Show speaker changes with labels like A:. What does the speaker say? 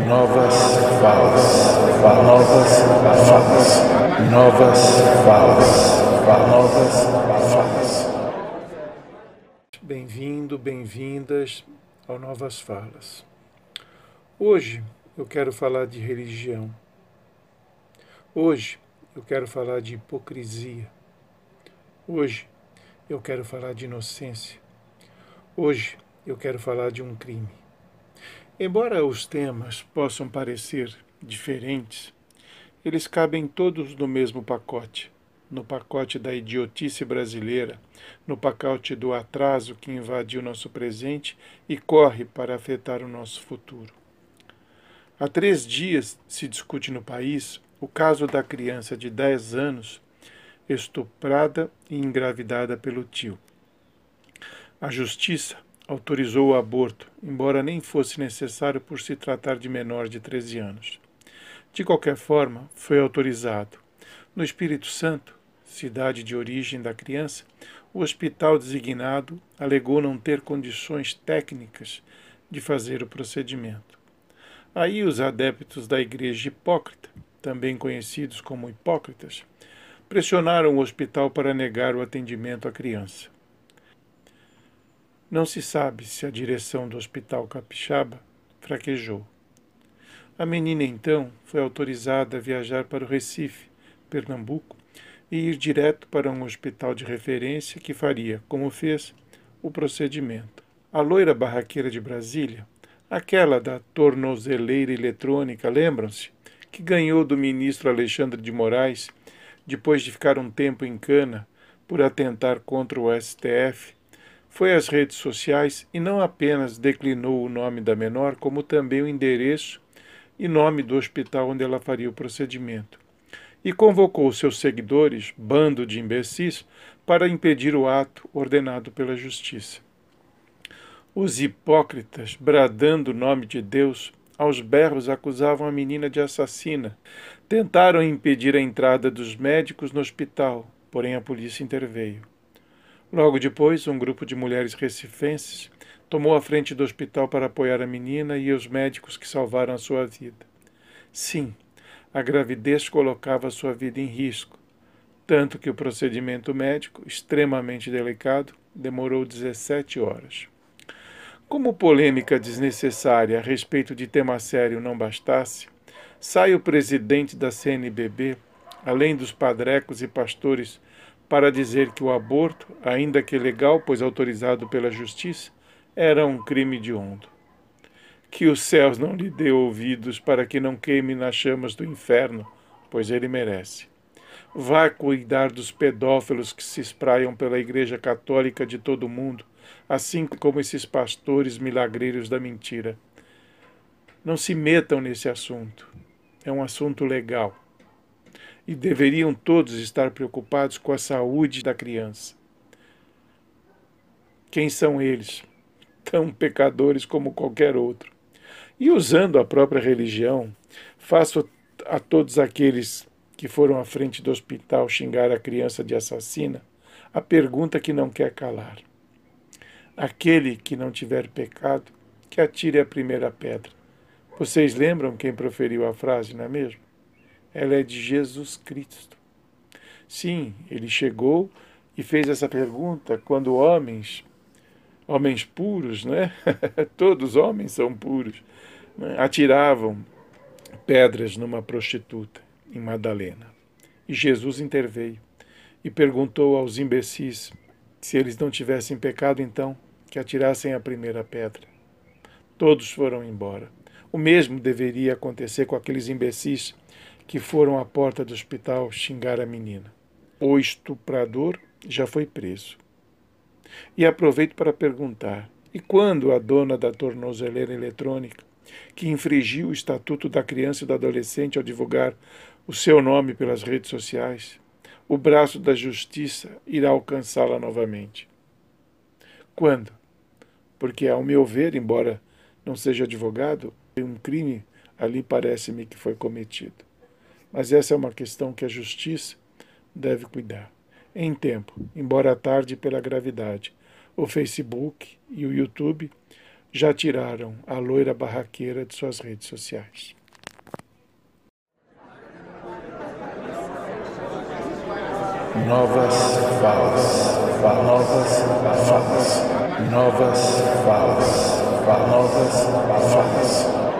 A: novas falas, novas falas, novas falas, novas falas.
B: Bem-vindo, bem-vindas ao Novas Falas. Hoje eu quero falar de religião. Hoje eu quero falar de hipocrisia. Hoje eu quero falar de inocência. Hoje eu quero falar de um crime. Embora os temas possam parecer diferentes, eles cabem todos no mesmo pacote no pacote da idiotice brasileira, no pacote do atraso que invadiu nosso presente e corre para afetar o nosso futuro. Há três dias se discute no país o caso da criança de 10 anos estuprada e engravidada pelo tio. A justiça autorizou o aborto, embora nem fosse necessário por se tratar de menor de 13 anos. De qualquer forma, foi autorizado. No Espírito Santo, cidade de origem da criança, o hospital designado alegou não ter condições técnicas de fazer o procedimento. Aí os adeptos da Igreja Hipócrita, também conhecidos como hipócritas, pressionaram o hospital para negar o atendimento à criança. Não se sabe se a direção do Hospital Capixaba fraquejou. A menina, então, foi autorizada a viajar para o Recife, Pernambuco, e ir direto para um hospital de referência que faria, como fez, o procedimento. A loira barraqueira de Brasília, aquela da tornozeleira eletrônica, lembram-se? Que ganhou do ministro Alexandre de Moraes, depois de ficar um tempo em cana por atentar contra o STF foi às redes sociais e não apenas declinou o nome da menor, como também o endereço e nome do hospital onde ela faria o procedimento. E convocou seus seguidores, bando de imbecis, para impedir o ato ordenado pela justiça. Os hipócritas, bradando o nome de Deus, aos berros acusavam a menina de assassina. Tentaram impedir a entrada dos médicos no hospital, porém a polícia interveio. Logo depois, um grupo de mulheres recifenses tomou a frente do hospital para apoiar a menina e os médicos que salvaram a sua vida. Sim, a gravidez colocava sua vida em risco, tanto que o procedimento médico, extremamente delicado, demorou 17 horas. Como polêmica desnecessária a respeito de tema sério não bastasse, sai o presidente da CNBB, além dos padrecos e pastores para dizer que o aborto, ainda que legal, pois autorizado pela justiça, era um crime de onda. Que os céus não lhe dê ouvidos para que não queime nas chamas do inferno, pois ele merece. Vá cuidar dos pedófilos que se espraiam pela Igreja Católica de todo o mundo, assim como esses pastores milagreiros da mentira. Não se metam nesse assunto. É um assunto legal e deveriam todos estar preocupados com a saúde da criança. Quem são eles? Tão pecadores como qualquer outro. E usando a própria religião, faço a todos aqueles que foram à frente do hospital xingar a criança de assassina a pergunta que não quer calar. Aquele que não tiver pecado, que atire a primeira pedra. Vocês lembram quem proferiu a frase, não é mesmo? Ela é de Jesus Cristo. Sim, ele chegou e fez essa pergunta quando homens, homens puros, né? Todos homens são puros, né? atiravam pedras numa prostituta em Madalena. E Jesus interveio e perguntou aos imbecis se eles não tivessem pecado, então que atirassem a primeira pedra. Todos foram embora. O mesmo deveria acontecer com aqueles imbecis que foram à porta do hospital xingar a menina. O estuprador já foi preso. E aproveito para perguntar: e quando a dona da tornozeleira eletrônica, que infringiu o estatuto da criança e do adolescente ao divulgar o seu nome pelas redes sociais, o braço da justiça irá alcançá-la novamente? Quando? Porque, ao meu ver, embora não seja advogado, um crime ali parece-me que foi cometido mas essa é uma questão que a justiça deve cuidar. Em tempo, embora tarde pela gravidade, o Facebook e o YouTube já tiraram a loira barraqueira de suas redes sociais.
A: Novas falas, novas falas, novas falas, novas falas.